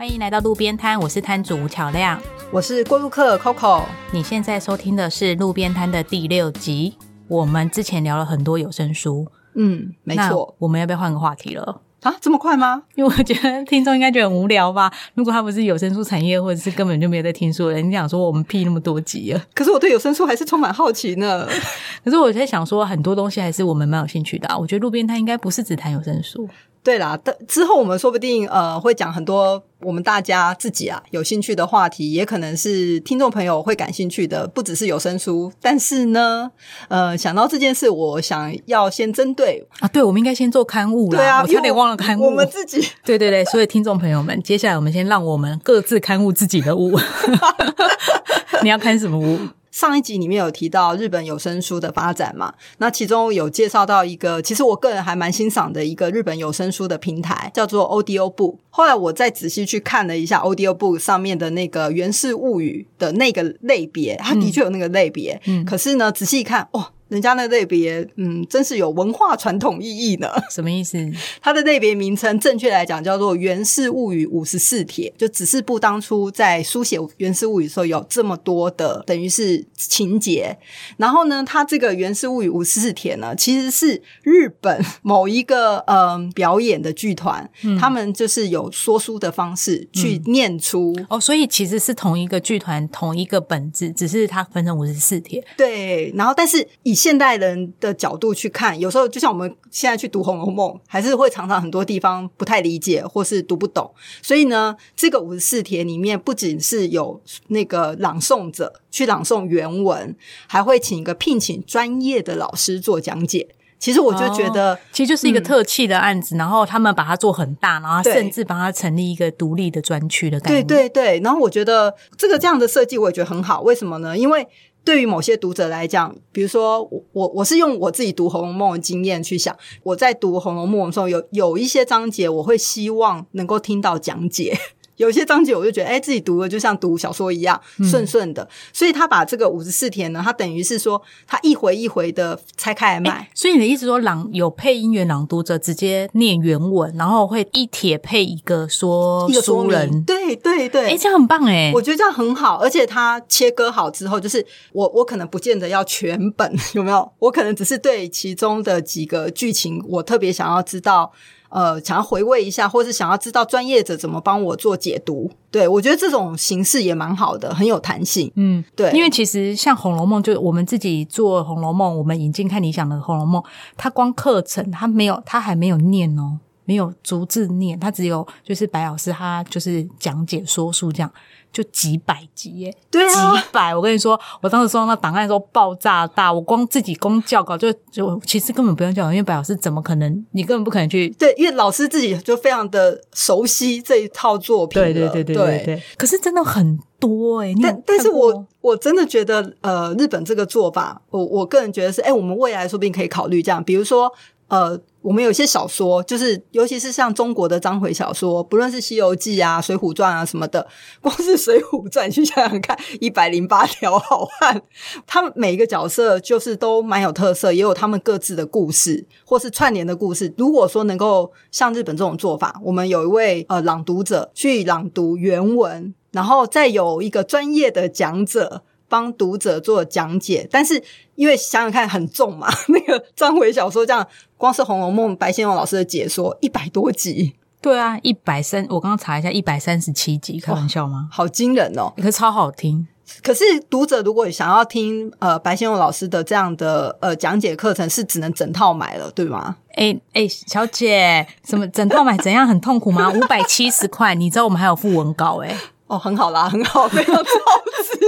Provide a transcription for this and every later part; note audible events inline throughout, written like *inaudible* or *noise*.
欢迎来到路边摊，我是摊主吴巧亮。我是过路客 Coco。你现在收听的是路边摊的第六集。我们之前聊了很多有声书，嗯，没那错我们要不要换个话题了？啊，这么快吗？因为我觉得听众应该觉得很无聊吧。如果他不是有声书产业，或者是根本就没有在听书的人，你想说我们屁那么多集啊。可是我对有声书还是充满好奇呢。*laughs* 可是我在想说，很多东西还是我们蛮有兴趣的、啊。我觉得路边摊应该不是只谈有声书，对啦，但之后我们说不定呃会讲很多我们大家自己啊有兴趣的话题，也可能是听众朋友会感兴趣的，不只是有声书。但是呢，呃，想到这件事，我想要先针对啊。对，我们应该先做刊物啦。对啊，我差点忘了刊物。我们自己，*laughs* 对对对，所以听众朋友们，接下来我们先让我们各自刊物自己的物。*laughs* *laughs* 你要看什么物？上一集里面有提到日本有声书的发展嘛？那其中有介绍到一个，其实我个人还蛮欣赏的一个日本有声书的平台，叫做 Audio Book。后来我再仔细去看了一下 Audio Book 上面的那个《源氏物语》的那个类别，它的确有那个类别。嗯，可是呢，仔细一看，哦。人家那类别，嗯，真是有文化传统意义呢。*laughs* 什么意思？它的类别名称，正确来讲叫做《源氏物语五十四帖》，就只是不当初在书写《源氏物语》的时候有这么多的，等于是情节。然后呢，它这个《源氏物语五十四帖》呢，其实是日本某一个嗯表演的剧团，嗯、他们就是有说书的方式去念出、嗯、哦，所以其实是同一个剧团同一个本质，只是它分成五十四帖。对，然后但是以现代人的角度去看，有时候就像我们现在去读《红楼梦》，还是会常常很多地方不太理解，或是读不懂。所以呢，这个五十四帖里面不仅是有那个朗诵者去朗诵原文，还会请一个聘请专业的老师做讲解。其实我就觉得，哦、其实就是一个特气的案子，嗯、然后他们把它做很大，然后甚至把它成立一个独立的专区的概念。对对对，然后我觉得这个这样的设计，我也觉得很好。为什么呢？因为对于某些读者来讲，比如说我我我是用我自己读《红楼梦》的经验去想，我在读《红楼梦》的时候，有有一些章节我会希望能够听到讲解。有些章节我就觉得，哎、欸，自己读了就像读小说一样顺顺的，嗯、所以他把这个五十四天呢，他等于是说他一回一回的拆开来卖、欸。所以你的意思说，朗有配音员朗读者直接念原文，然后会一帖配一个说一个说人，对对对，哎、欸，这样很棒哎、欸，我觉得这样很好，而且他切割好之后，就是我我可能不见得要全本，*laughs* 有没有？我可能只是对其中的几个剧情，我特别想要知道。呃，想要回味一下，或是想要知道专业者怎么帮我做解读，对我觉得这种形式也蛮好的，很有弹性。嗯，对，因为其实像《红楼梦》，就我们自己做《红楼梦》，我们引进看理想的《红楼梦》，它光课程它没有，它还没有念哦，没有逐字念，他只有就是白老师他就是讲解说书这样。就几百集耶，对啊，几百！我跟你说，我当时收到那档案的时候爆炸大，我光自己光校稿就就其实根本不用教稿，因为白老师怎么可能？你根本不可能去对，因为老师自己就非常的熟悉这一套作品对对对对对对。可是真的很多哎，但但是我我真的觉得呃，日本这个做法，我我个人觉得是，哎，我们未来说不定可以考虑这样，比如说。呃，我们有些小说，就是尤其是像中国的章回小说，不论是《西游记》啊、《水浒传》啊什么的，*laughs* 光是《水浒传》，去想想看，一百零八条好汉，他们每一个角色就是都蛮有特色，也有他们各自的故事，或是串联的故事。如果说能够像日本这种做法，我们有一位呃朗读者去朗读原文，然后再有一个专业的讲者。帮读者做讲解，但是因为想想看很重嘛，*laughs* 那个章回小说这样，光是《红楼梦》白先勇老师的解说一百多集，对啊，一百三，我刚刚查一下，一百三十七集，开玩笑吗？好惊人哦！可是超好听。可是读者如果想要听呃白先勇老师的这样的呃讲解课程，是只能整套买了，对吗？哎、欸、哎、欸，小姐，什么整套买怎样很痛苦吗？五百七十块，你知道我们还有附文稿哎、欸。哦，很好啦，很好，非常超值。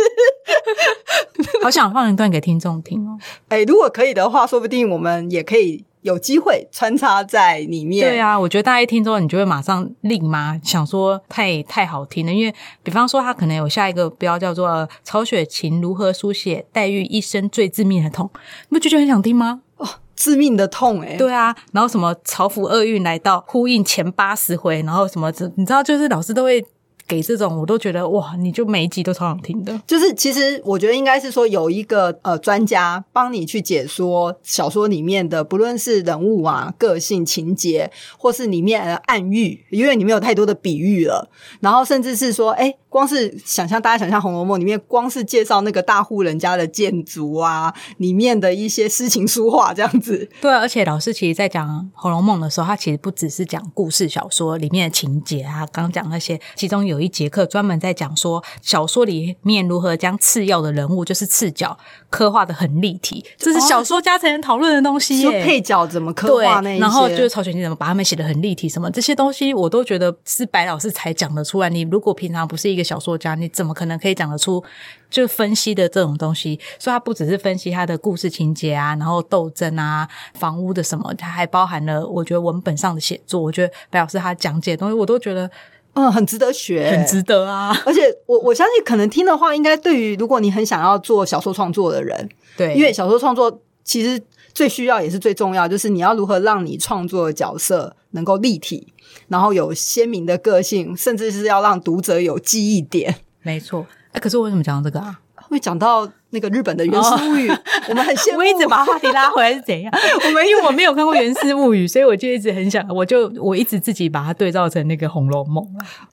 好想放一段给听众听哦。*laughs* 哎、欸，如果可以的话，说不定我们也可以有机会穿插在里面。对啊，我觉得大家一听之后，你就会马上立马想说太太好听了，因为比方说他可能有下一个标叫做《曹雪芹如何书写黛玉一生最致命的痛》，你不觉得很想听吗？哦，致命的痛哎、欸！对啊，然后什么曹府厄运来到，呼应前八十回，然后什么，你知道，就是老师都会。给这种，我都觉得哇，你就每一集都超想听的。就是其实我觉得应该是说有一个呃专家帮你去解说小说里面的，不论是人物啊、个性、情节，或是里面的暗喻，因为里面有太多的比喻了。然后甚至是说，哎，光是想象大家想象《红楼梦》里面，光是介绍那个大户人家的建筑啊，里面的一些诗情书画这样子。对啊，而且老师其实在讲《红楼梦》的时候，他其实不只是讲故事小说里面的情节啊，刚刚讲那些，其中有一节课专门在讲说小说里面如何将次要的人物，就是次角刻画的很立体，这是小说家才能讨论的东西配角怎么刻画那，些，然后就是曹雪芹怎么把他们写的很立体，什么这些东西，我都觉得是白老师才讲得出来。你如果平常不是一个小说家，你怎么可能可以讲得出就分析的这种东西？所以他不只是分析他的故事情节啊，然后斗争啊、房屋的什么，他还包含了我觉得文本上的写作。我觉得白老师他讲解的东西，我都觉得嗯，很值得学，很值得啊。而且我我相信，可能听的话，应该对于如果你很想要做小说创作的人，对，因为小说创作其实最需要也是最重要，就是你要如何让你创作的角色能够立体，然后有鲜明的个性，甚至是要让读者有记忆点。没错。哎，可是我为什么讲到这个啊？会讲到那个日本的《源氏物语》*laughs* 我们很羡慕。我一直把话题拉回来是怎样？*laughs* 我们因为我没有看过《源氏物语》，所以我就一直很想，我就我一直自己把它对照成那个《红楼梦》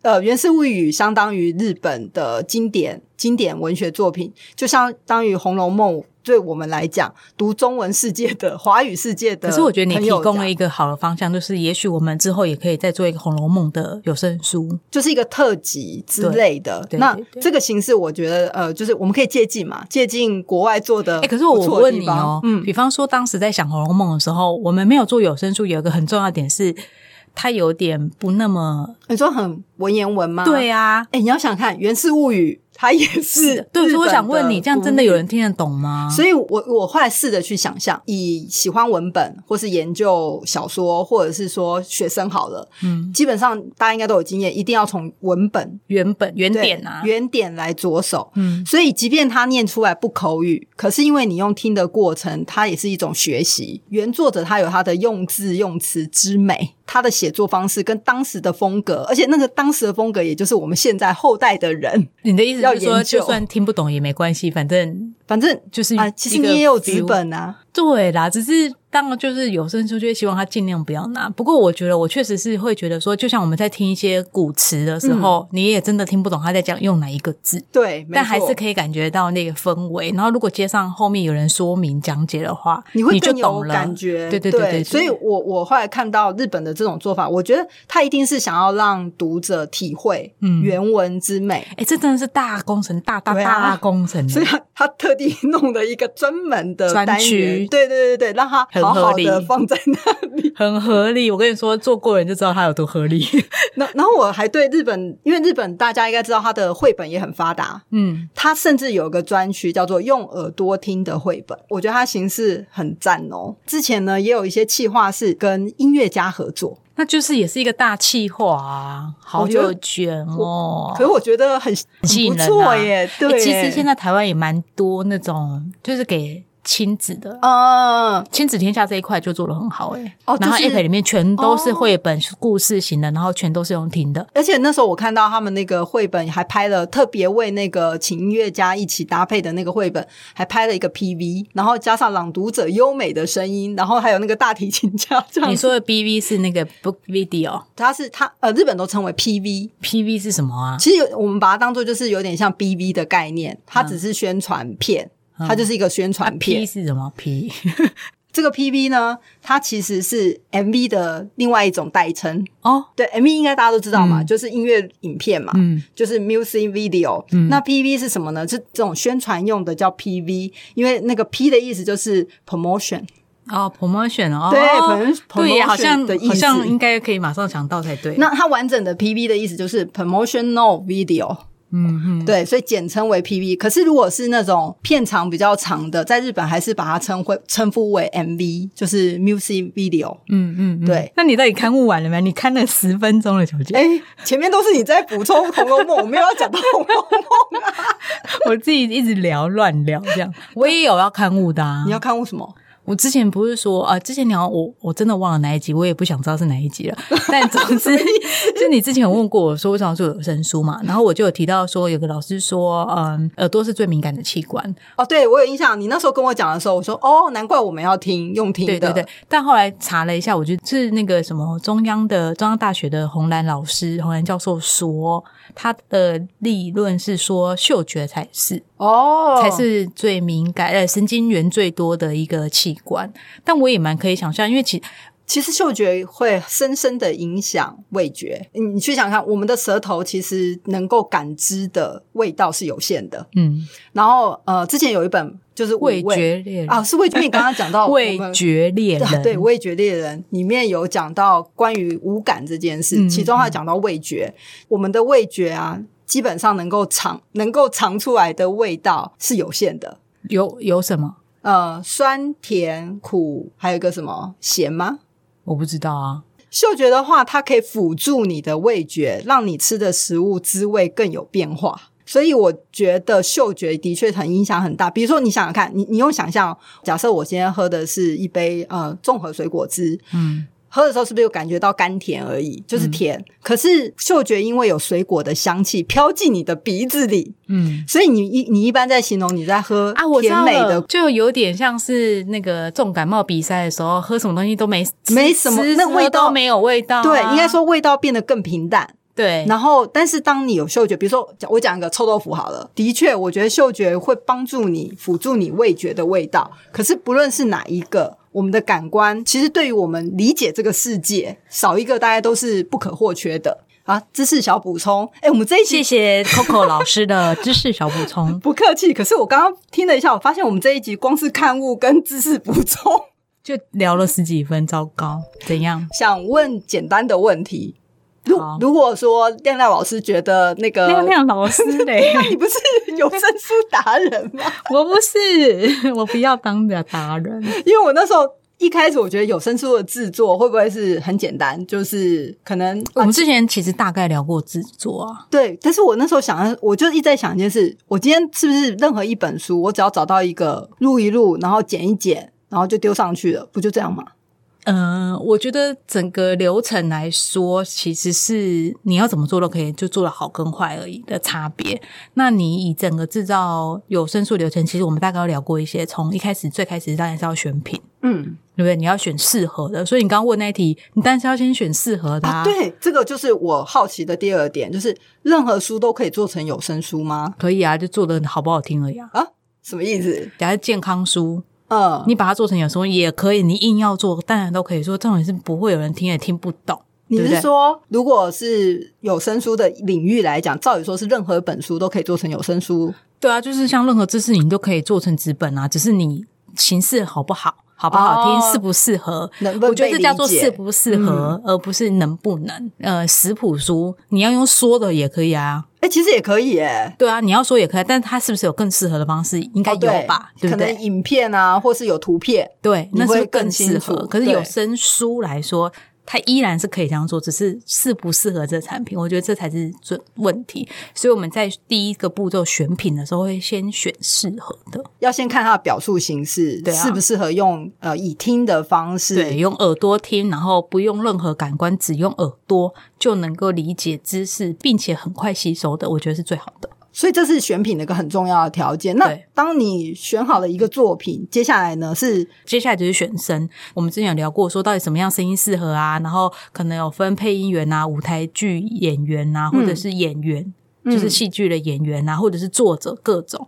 呃，《源氏物语》相当于日本的经典经典文学作品，就相当于《红楼梦》。对我们来讲，读中文世界的华语世界的，*laughs* 可是我觉得你提供了一个好的方向，就是也许我们之后也可以再做一个《红楼梦》的有声书，就是一个特辑之类的。对对那这个形式，我觉得呃，就是我们可以借鉴嘛，借鉴国外做的。哎、可是我问你哦，嗯，比方说当时在想《红楼梦》的时候，我们没有做有声书，有一个很重要的点是，它有点不那么你说很文言文吗？对啊。哎，你要想看《源氏物语》，它也是对，所以我想问你，这样真的有人听得懂吗？所以我我后来试着去想象，以喜欢文本或是研究小说，或者是说学生好了，嗯，基本上大家应该都有经验，一定要从文本原本原点啊，原点来着手。嗯，所以，即便他念出来不口语，可是因为你用听的过程，它也是一种学习。原作者他有他的用字用词之美，他的写作方式跟当时的风格，而且那个当时的风格，也就是我们现在后代的人，你的意思要是说，研究。就算听不懂也没关系，反正反正就是啊，其实你也有资本啊，对啦，只是当然就是有声书，就会希望他尽量不要拿。不过我觉得我确实是会觉得说，就像我们在听一些古词的时候，你也真的听不懂他在讲用哪一个字，对，但还是可以感觉到那个氛围。然后如果接上后面有人说明讲解的话，你会就更有懂了。感觉，对对对对对，所以我我后来看到日本的这种做法，我觉得他一定是想要让读者体会嗯。原文之美，哎，这真的是大工程，大大大工程。欸。*laughs* 所以他他特地弄了一个专门的专单区元，对对对对，让他很好好的放在那里。*laughs* 很合理，我跟你说，做过人就知道他有多合理。*laughs* 那然后我还对日本，因为日本大家应该知道，它的绘本也很发达，嗯，它甚至有个专区叫做用耳朵听的绘本，我觉得它形式很赞哦。之前呢，也有一些企划是跟音乐家合作，那就是也是一个大气化啊，好有卷哦。可是我觉得很很不错耶。对，欸其实现在台湾也蛮多那种，就是给亲子的。嗯，亲子天下这一块就做的很好哎、哦然后就是 App 里面全都是绘本故事型的，然后全都是用听的，而且那时候我看到他们那个绘本还拍了特别为那个请音乐家一起搭配的那个绘本，还拍了一个 PV，然后加上朗读者优美的声音，然后还有那个大提琴家这样子。*laughs* 你说的 BV 是那个 Book Video，PV 它是它呃，日本都称为 PV，是什么啊？其实有我们把它当做就是有点像 BV 的概念，它只是宣传片，它就是一个宣传片。P 是什么 P？*laughs* 这个 PV 呢，它其实是 MV 的另外一种代称。哦，对，MV 应该大家都知道嘛，嗯就是音乐影片嘛，嗯就是 music video。那 PV 是什么呢？是这种宣传用的叫 PV，因为那个 P 的意思就是 promotion。哦，promotion 哦，对，promotion 对，好像的意思好像应该可以马上想到才对。那它完整的 PV 的意思就是 promotional video。嗯嗯，对，所以简称为 PV。可是如果是那种片长比较长的，在日本还是把它称会称呼为 MV，就是 music video。嗯嗯，嗯对。那你到底刊物完了没？你看了十分钟了，小姐。哎，前面都是你在补充《红楼梦》，我没有要讲到《红楼梦》啊。*laughs* 我自己一直聊乱聊这样。我也有要刊物的啊你，要看物什么？我之前不是说啊，之前你好我我真的忘了哪一集，我也不想知道是哪一集了。*laughs* 但总之，就你之前有问过我说为什么做有声书嘛，然后我就有提到说，有个老师说，嗯，耳朵是最敏感的器官。哦，对我有印象，你那时候跟我讲的时候，我说哦，难怪我们要听用听的。对对对，但后来查了一下，我觉得是那个什么中央的中央大学的洪兰老师、洪兰教授说，他的理论是说嗅觉才是哦，才是最敏感呃神经元最多的一个器官。但我也蛮可以想象，因为其其实嗅觉会深深的影响味觉。你你去想想看，我们的舌头其实能够感知的味道是有限的。嗯，然后呃，之前有一本就是五味觉猎人啊，是味觉。你刚刚讲到 *laughs* 味觉猎人，对味觉猎人里面有讲到关于五感这件事，嗯其中还讲到味觉。我们的味觉啊，基本上能够尝能够尝出来的味道是有限的。有有什么呃，酸、甜、苦，还有一个什么咸吗？我不知道啊。嗅觉的话，它可以辅助你的味觉，让你吃的食物滋味更有变化。所以我觉得嗅觉的确很影响很大。比如说，你想想看，你你用想象，假设我今天喝的是一杯呃综合水果汁，嗯，喝的时候是不是有感觉到甘甜而已，就是甜？可是嗅觉因为有水果的香气飘进你的鼻子里，嗯所以你一你一般在形容你在喝啊，我甜美的，了就有点像是那个重感冒比赛的时候，喝什么东西都没没什么那味道都没有味道啊、对，应该说味道变得更平淡。对。然后，但是当你有嗅觉，比如说讲我讲一个臭豆腐好了，的确，我觉得嗅觉会帮助你辅助你味觉的味道。可是不论是哪一个，我们的感官其实对于我们理解这个世界，少一个大家都是不可或缺的啊。知识小补充，*laughs* 哎，我们这一集谢谢 Coco 老师的知识小补充，不客气。可是我刚刚听了一下，我发现我们这一集光是刊物跟知识补充，*laughs* *laughs* 就聊了十几分，糟糕，怎样？想问简单的问题。如如果说亮亮老师觉得那个亮亮老师嘞，*laughs* 你不是有声书达人吗？*laughs* 我不是，我不要当的达人。因为我那时候一开始我觉得有声书的制作会不会是很简单，就是可能我们之前其实大概聊过制作啊，对，但是我那时候想，我就一直在想一件事：我今天是不是任何一本书，我只要找到一个录一录，然后剪一剪，然后就丢上去了，不就这样吗？嗯、我觉得整个流程来说，其实是你要怎么做都可以，就做的好跟坏而已的差别。那你以整个制造有声书流程，其实我们大概有聊过一些，从一开始最开始当然是要选品，嗯对不对？你要选适合的，所以你刚刚问那一题，你当然是要先选适合的啊，对，这个就是我好奇的第二点，就是任何书都可以做成有声书吗？可以啊，就做的好不好听而已啊。啊，什么意思？假如健康书，嗯，你把它做成有声书也可以，你硬要做，当然都可以说，重点是不会有人听也听不懂。你是说，如果是有声书的领域来讲，照理说是任何本书都可以做成有声书？对啊，就是像任何知识你都可以做成纸本啊，只是你形式好不好，好不好听，哦适不适合。能不能我觉得这叫做适不适合，而不是能不能。呃，食谱书你要用说的也可以啊，哎、其实也可以诶。对啊，你要说也可以，但是它是不是有更适合的方式？应该有吧，对不对？可能影片啊，或是有图片，对，那是更适合。可是有对声书来说，它依然是可以这样做，只是适不适合这个产品，我觉得这才是准问题。所以我们在第一个步骤选品的时候，会先选适合的，要先看它的表述形式，对啊适不适合用呃以听的方式。对，用耳朵听，然后不用任何感官，只用耳朵就能够理解知识，并且很快吸收的，我觉得是最好的。所以这是选品的一个很重要的条件。那对。当你选好了一个作品，接下来呢是接下来就是选声，我们之前有聊过，说到底什么样声音适合啊，然后可能有分配音员啊、舞台剧演员啊，或者是演员，就是戏剧的演员啊，或者是作者各种。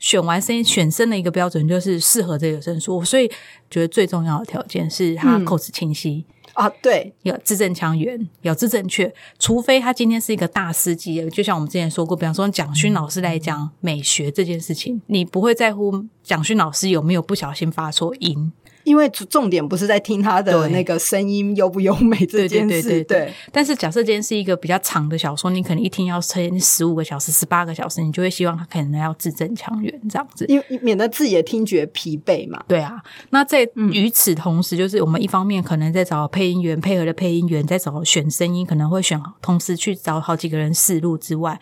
选完声音选声的一个标准就是适合这个声说，所以觉得最重要的条件是它口齿清晰，啊，对，有字正腔圆，有字正确。除非他今天是一个大师级，就像我们之前说过，比方说蒋勋老师来讲美学这件事情，你不会在乎蒋勋老师有没有不小心发错音。因为重点不是在听他的那个声音优不优美这件事，对对。对。但是假设今天是一个比较长的小说，你可能一天要撑十五个小时、十八个小时，你就会希望他可能要字正腔圆这样子。因为免得自己的听觉疲惫嘛。对啊，那在嗯。与此同时，就是我们一方面可能在找配音员配合的配音员，在找选声音，可能会选同时去找好几个人试录之外，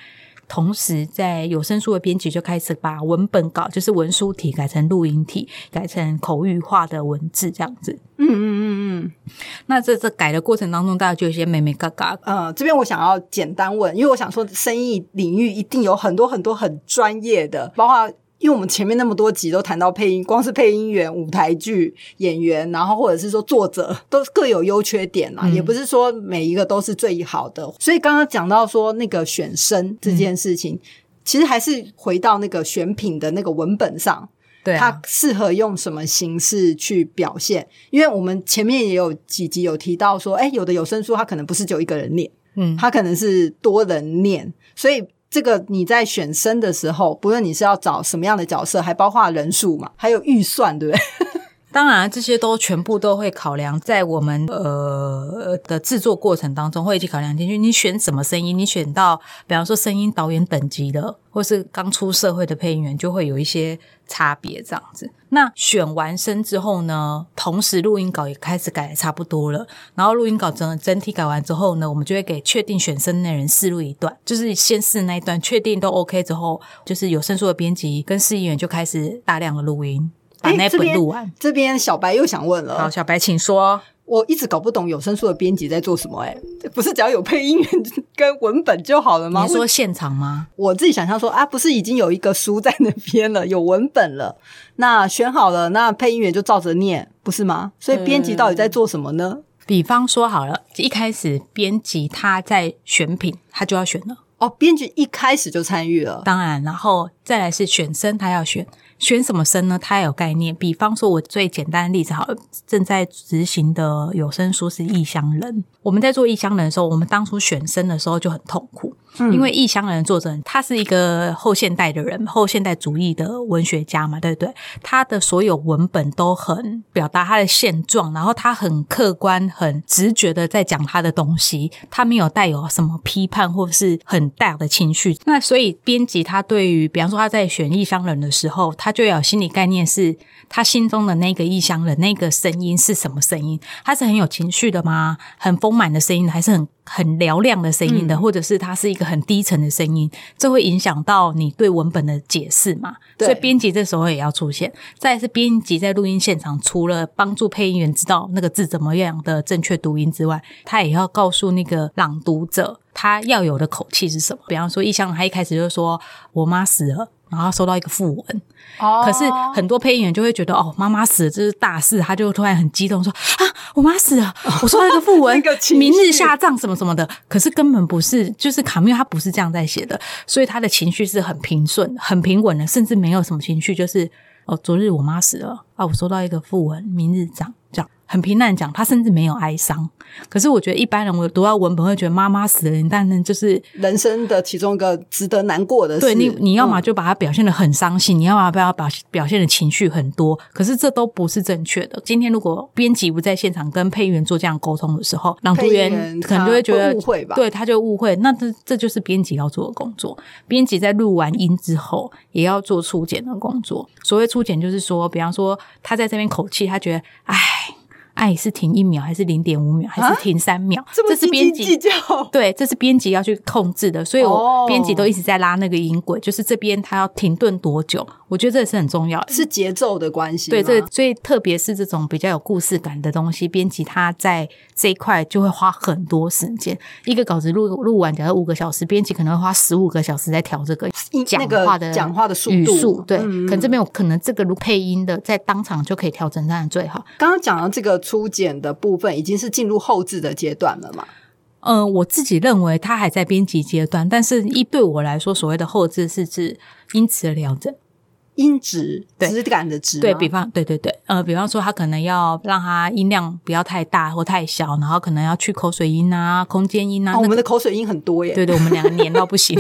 同时在有声书的编辑就开始把文本稿，就是文书体改成录音体，改成口语化的文字这样子。嗯嗯嗯嗯。那这这改的过程当中，大家就有些美美嘎嘎。呃，这边我想要简单问，因为我想说，生意领域一定有很多很多很专业的，包括。因为我们前面那么多集都谈到配音，光是配音员、舞台剧演员，然后或者是说作者，都各有优缺点嘛，也不是说每一个都是最好的。所以刚刚讲到说那个选声这件事情，其实还是回到那个选品的那个文本上，对它适合用什么形式去表现？因为我们前面也有几集有提到说，哎，有的有声书它可能不是就一个人念，嗯，它可能是多人念，所以。这个你在选生的时候，不论你是要找什么样的角色，还包括人数嘛，还有预算，对不对？当然，这些都全部都会考量在我们呃的制作过程当中，会一起考量进去。你选什么声音？你选到，比方说声音导演等级的，或是刚出社会的配音员，就会有一些差别这样子。那选完声之后呢，同时录音稿也开始改的差不多了。然后录音稿整整体改完之后呢，我们就会给确定选声的人试录一段，就是先试那一段，确定都 OK 之后，就是有声书的编辑跟试音员就开始大量的录音。把那本录完。这边小白又想问了，好，小白请说。我一直搞不懂有声书的编辑在做什么，哎，不是只要有配音员 *laughs* 跟文本就好了吗？你说现场吗？我自己想象说啊，不是已经有一个书在那边了，有文本了，那选好了，那配音员就照着念，不是吗？所以编辑到底在做什么呢？比方说好了，一开始编辑他在选品，他就要选了。哦，编辑一开始就参与了，当然，然后再来是选声，他要选。选什么生呢？它有概念。比方说，我最简单的例子，好，正在执行的有声书是异乡人。我们在做异乡人的时候，我们当初选生的时候就很痛苦。因为异乡人作者他是一个后现代的人，后现代主义的文学家嘛，对不对？他的所有文本都很表达他的现状，然后他很客观、很直觉的在讲他的东西，他没有带有什么批判或是很大的情绪。那所以编辑他对于，比方说他在选异乡人的时候，他就有心理概念，是他心中的那个异乡人那个声音是什么声音？他是很有情绪的吗？很丰满的声音，还是很？很嘹亮的声音的，或者是他是一个很低沉的声音，这会影响到你对文本的解释嘛？所以编辑这时候也要出现。再是编辑在录音现场，除了帮助配音员知道那个字怎么样的正确读音之外，他也要告诉那个朗读者他要有的口气是什么。比方说，意向他一开始就说：“我妈死了。”然后收到一个副文，可是很多配音员就会觉得哦，妈妈死了这是大事，他就突然很激动说啊，我妈死了，*laughs* 我收到一个副文，明日下葬什么什么的。可是根本不是，就是卡缪他不是这样在写的，所以他的情绪是很平顺、很平稳的，甚至没有什么情绪，就是哦，昨日我妈死了啊，我收到一个副文，明日葬。很平淡讲，他甚至没有哀伤。可是我觉得一般人，我读到文本会觉得妈妈死了，但是就是人生的其中一个值得难过的事。对你，你要么就把它表现的很伤心，你要么不要表表现的情绪很多。可是这都不是正确的。今天如果编辑不在现场跟配音员做这样沟通的时候，朗读员可能就会觉得误会吧？对，他就误会。那这这就是编辑要做的工作。编辑在录完音之后，也要做初检的工作。所谓初检，就是说，比方说他在这边口气，他觉得，唉。爱是停一秒，还是零点五秒，还是停三秒？这是编辑 *laughs* 对，这是编辑要去控制的，所以我编辑都一直在拉那个音轨，就是这边他要停顿多久？我觉得这也是很重要，是节奏的关系。对，这所以特别是这种比较有故事感的东西，编辑他在这一块就会花很多时间。一个稿子录录完，假如五个小时，编辑可能会花十五个小时在调这个讲话的讲话的速度。对，可能这边我可能这个录配音的，在当场就可以调整，当然最好。刚刚讲到这个。初剪的部分已经是进入后置的阶段了嘛？嗯，我自己认为它还在编辑阶段，但是一对我来说，所谓的后置是指音质的调整，音质质感的质。对比方，对对对，呃，比方说，他可能要让它音量不要太大或太小，然后可能要去口水音啊、空间音啊。我们的口水音很多耶，对对，我们两个黏到不行，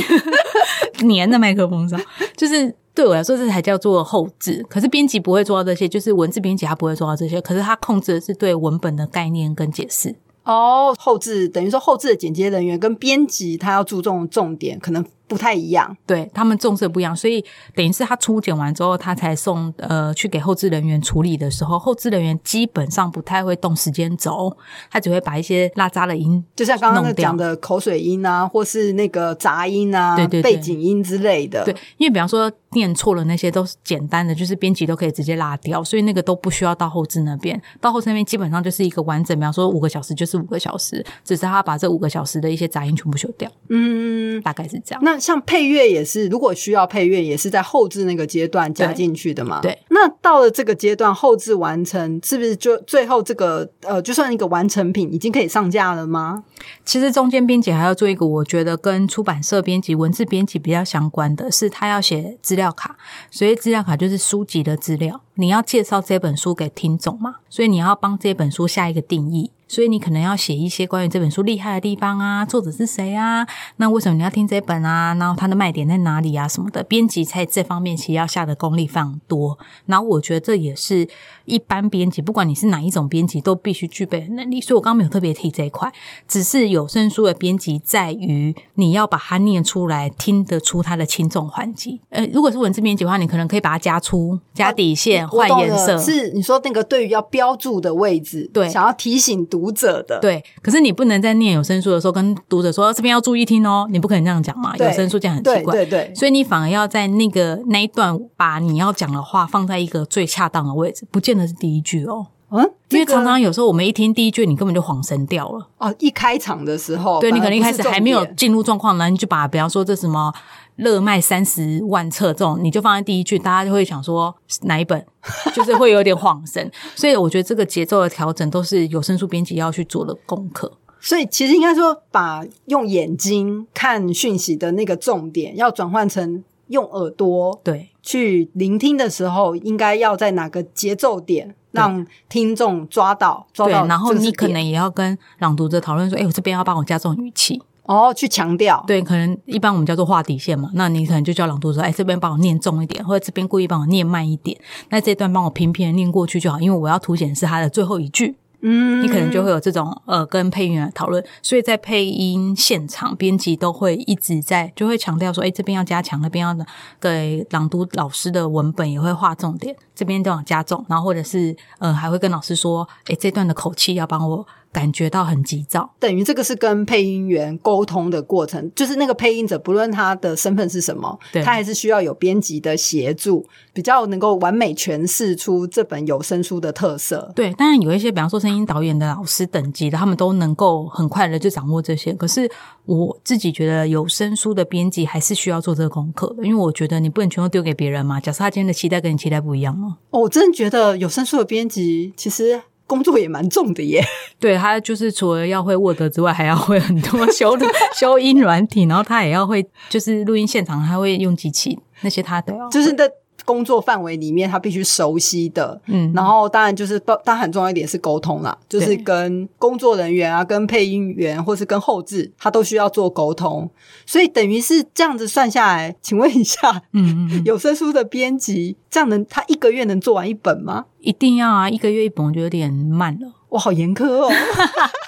*laughs* 黏在麦克风上，就是。对我来说，这才叫做后置。可是编辑不会做到这些，就是文字编辑他不会做到这些。可是他控制的是对文本的概念跟解释。哦，后置等于说后置的剪接人员跟编辑，他要注重重点，可能不太一样。对他们重视的不一样，所以等于是他初检完之后，他才送呃去给后置人员处理的时候，后置人员基本上不太会动时间轴，他只会把一些拉杂的音，就像刚刚讲的口水音啊，或是那个杂音啊、对对对背景音之类的。对，因为比方说念错了那些都是简单的，就是编辑都可以直接拉掉，所以那个都不需要到后置那边。到后置那边基本上就是一个完整，比方说五个小时就是五个小时，只是他把这五个小时的一些杂音全部修掉，嗯，大概是这样。那像配乐也是，如果需要配乐，也是在后置那个阶段加进去的嘛？对。那到了这个阶段，后置完成，是不是就最后这个呃，就算一个完成品，已经可以上架了吗？其实中间编辑还要做一个，我觉得跟出版社编辑、文字编辑比较相关的是，他要写资料卡。所以资料卡就是书籍的资料，你要介绍这本书给听众嘛，所以你要帮这本书下一个定义。所以你可能要写一些关于这本书厉害的地方啊，作者是谁啊？那为什么你要听这本啊？然后它的卖点在哪里啊？什么的，编辑在这方面其实要下的功力非常多。然后我觉得这也是一般编辑，不管你是哪一种编辑，都必须具备的能力。所以我刚刚没有特别提这一块，只是有声书的编辑在于你要把它念出来，听得出它的轻重缓急。呃，如果是文字编辑的话，你可能可以把它加粗、加底线、换颜色，是你说那个对于要标注的位置，对想要提醒读者的，对，可是你不能在念有声书的时候跟读者说这边要注意听哦，你不可能这样讲嘛。有声书这样很奇怪，对对，所以你反而要在那个那一段把你要讲的话放在一个最恰当的位置，不见得是第一句哦。嗯，因为常常有时候我们一听第一句，你根本就恍神掉了。哦，一开场的时候，对你可能一开始还没有进入状况呢，你就把比方说这什么热卖三十万册这种，你就放在第一句，大家就会想说哪一本，*laughs* 就是会有点恍神。所以我觉得这个节奏的调整都是有声书编辑要去做的功课。所以其实应该说，把用眼睛看讯息的那个重点，要转换成用耳朵对去聆听的时候，应该要在哪个节奏点让听众抓到抓对，到，然后你可能也要跟朗读者讨论说，哎，我这边要帮我加重语气。哦去强调，对，可能一般我们叫做画底线嘛，那你可能就叫朗读者，哎，这边帮我念重一点，或者这边故意帮我念慢一点，那这段帮我平平的念过去就好，因为我要凸显是它的最后一句。嗯，你可能就会有这种呃跟配音员的讨论，所以在配音现场，编辑都会一直在就会强调说，哎，这边要加强，那边要给朗读老师的文本也会划重点，这边都要加重，然后或者是呃还会跟老师说，哎，这段的口气要帮我感觉到很急躁。等于这个是跟配音员沟通的过程，就是那个配音者不论他的身份是什么，他还是需要有编辑的协助，比较能够完美诠释出这本有声书的特色。对，当然有一些，比方说声音导演的老师等级的，他们都能够很快的就掌握这些。可是我自己觉得有声书的编辑还是需要做这个功课的，因为我觉得你不能全都丢给别人嘛。假设他今天的期待跟你期待不一样哦，哦，我真的觉得有声书的编辑其实工作也蛮重的耶。*laughs* 对他就是除了要会 Word 之外，还要会很多修 *laughs* 修音软体，然后他也要会就是录音现场，他会用机器那些他都要，就是在工作范围里面，他必须熟悉的。嗯，然后当然就是，当然很重要一点是沟通啦，就是跟工作人员啊、跟配音员或是跟后置，他都需要做沟通。所以等于是这样子算下来，请问一下，嗯嗯嗯，有声书的编辑这样能他一个月能做完一本吗？一定要啊，一个月一本我觉得有点慢了。哇，好严苛哦！*laughs*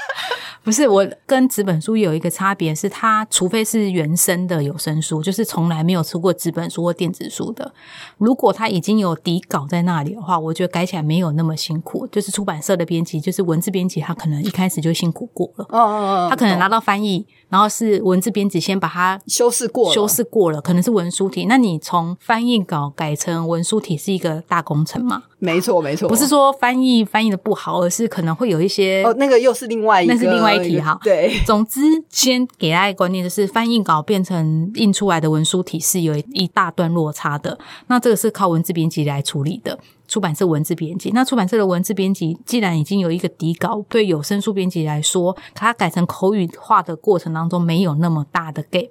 不是我跟纸本书有一个差别，是它除非是原生的有声书，就是从来没有出过纸本书或电子书的。如果它已经有底稿在那里的话，我觉得改起来没有那么辛苦。就是出版社的编辑，就是文字编辑，他可能一开始就辛苦过了。哦哦哦，他可能拿到翻译，然后是文字编辑先把它修饰过，修饰过了，可能是文书体。那你从翻译稿改成文书体是一个大工程嘛？没错没错，不是说翻译翻译的不好，而是可能会有一些哦，那个又是另外一个，那是另外一题哈对，总之，先给大家一观念，就是翻译稿变成印出来的文书体是有一大段落差的。那这个是靠文字编辑来处理的，出版社文字编辑。那出版社的文字编辑既然已经有一个底稿，对有声书编辑来说，它改成口语化的过程当中没有那么大的 gap，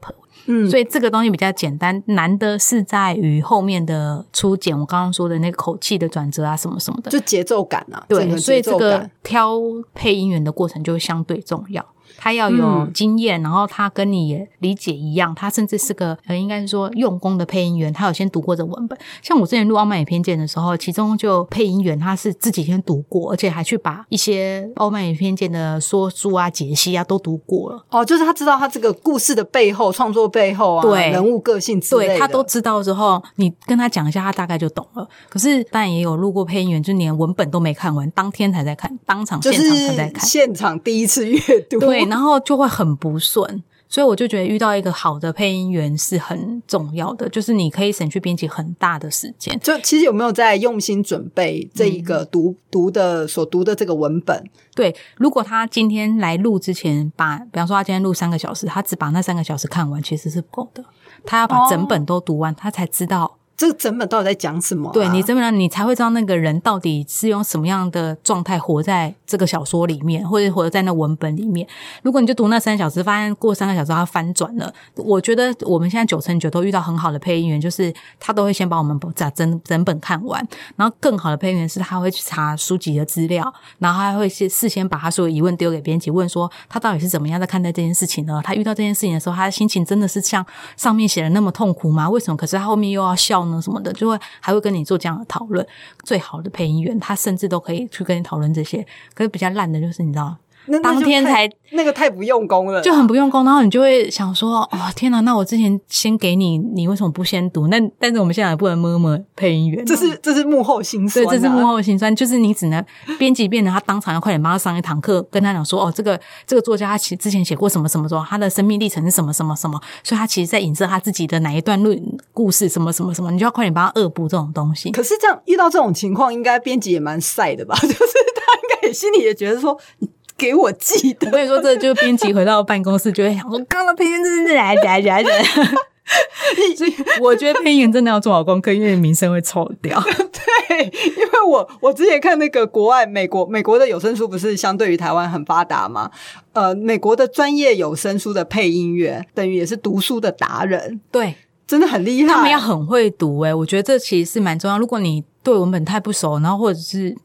嗯，所以这个东西比较简单。难的是在于后面的初剪，我刚刚说的那个口气的转折啊，什么什么的。就节奏感啊，对，所以这个挑配音员的过程就相对重要。他要有嗯经验，然后他跟你也理解一样，他甚至是个呃，应该是说用功的配音员，他有先读过这文本。像我之前录《傲慢与偏见》的时候，其中就配音员他是自己先读过，而且还去把一些《傲慢与偏见》的说书啊、解析啊都读过了。哦，就是他知道他这个故事的背后、创作背后啊，对人物个性之类的，对他都知道之后，你跟他讲一下，他大概就懂了。可是当然也有录过配音员，就连文本都没看完，当天才在看，当场就现场才在是看。现场第一次阅读，对，然后就会很不顺。所以我就觉得遇到一个好的配音员是很重要的，就是你可以省去编辑很大的时间。就其实有没有在用心准备这一个读、读的所读的这个文本？对，如果他今天来录之前把，比方说他今天录三个小时，他只把那三个小时看完，其实是不够的。他要把整本都读完，他才知道这个整本到底在讲什么、对你怎么样，你才会知道那个人到底是用什么样的状态活在这个小说里面，或者活在那文本里面。如果你就读那三小时，发现过三个小时他翻转了，我觉得我们现在九成九都遇到很好的配音员，就是他都会先把我们把整整本看完，然后更好的配音员是他会去查书籍的资料，然后他会事事先把他所有疑问丢给编辑，问说他到底是怎么样在看待这件事情呢？他遇到这件事情的时候，他的心情真的是像上面写的那么痛苦吗？为什么？可是他后面又要笑呢？什么的，就会还会跟你做这样的讨论。最好的配音员，他甚至都可以去跟你讨论这些。可是比较烂的就是你知道。那那当天才那个太不用功了，就很不用功，然后你就会想说：“哦，天哪！那我之前先给你，你为什么不先读？那但是我们现在也不能摸摸配音员，这是这是幕后心，酸、啊，这是幕后心酸，就是你只能编辑变得他当场要快点帮他上一堂课，跟他讲说：哦，这个这个作家他其之前写过什么什么什么，他的生命历程是什么什么什么，所以他其实在影射他自己的哪一段论故事什么什么什么，你就要快点帮他恶补这种东西。可是这样遇到这种情况，应该编辑也蛮晒的吧？*laughs* 就是他应该也心里也觉得说，你给我记的我。跟你说，这就编辑回到办公室就会想说，刚刚配音真是来来来来。*laughs* 所以我觉得配音员真的要做好功课，因为名声会臭掉。*laughs* 对，因为我我之前看那个国外美国美国的有声书不是相对于台湾很发达吗？呃，美国的专业有声书的配音员等于也是读书的达人，对，真的很厉害。他们要很会读、欸，我觉得这其实是蛮重要。如果你对文本太不熟，然后或者是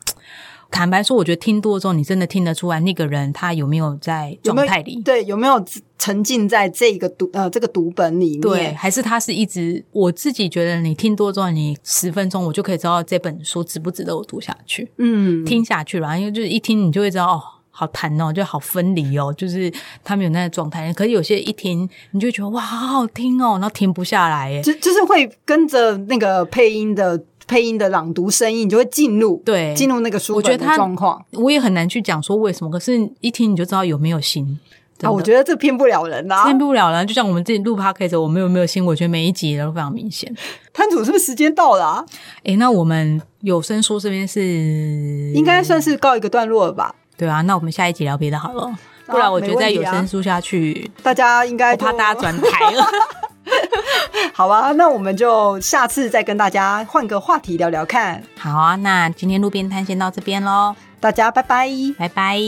坦白说，我觉得听多之后，你真的听得出来那个人他有没有在状态里。对有没有沉浸在这个读呃这个读本里面？对，还是他是一直我自己觉得，你听多之后，你十分钟我就可以知道这本书值不值得我读下去，嗯，听下去了。因为就是一听你就会知道哦，好弹哦，就好分离哦，就是他们有那个状态。可是有些一听你就会觉得哇，好好听哦，然后停不下来耶。就就是会跟着那个配音的配音的朗读声音，你就会进入对进入那个书本的我觉得他状况我也很难去讲说为什么，可是一听你就知道有没有心。啊。我觉得这骗不了人啊骗。不了人，就像我们自己录 podcast，我们有没有心？我觉得每一集都非常明显。摊主是不是时间到了、啊？诶，那我们有声书这边是应该算是告一个段落了吧？对啊，那我们下一集聊别的好了，不然我觉得再有声书下去，大家应该我怕大家转台了。*laughs* *laughs* 好吧，那我们就下次再跟大家换个话题聊聊看。好啊，那今天路边摊先到这边喽，大家拜拜。拜拜。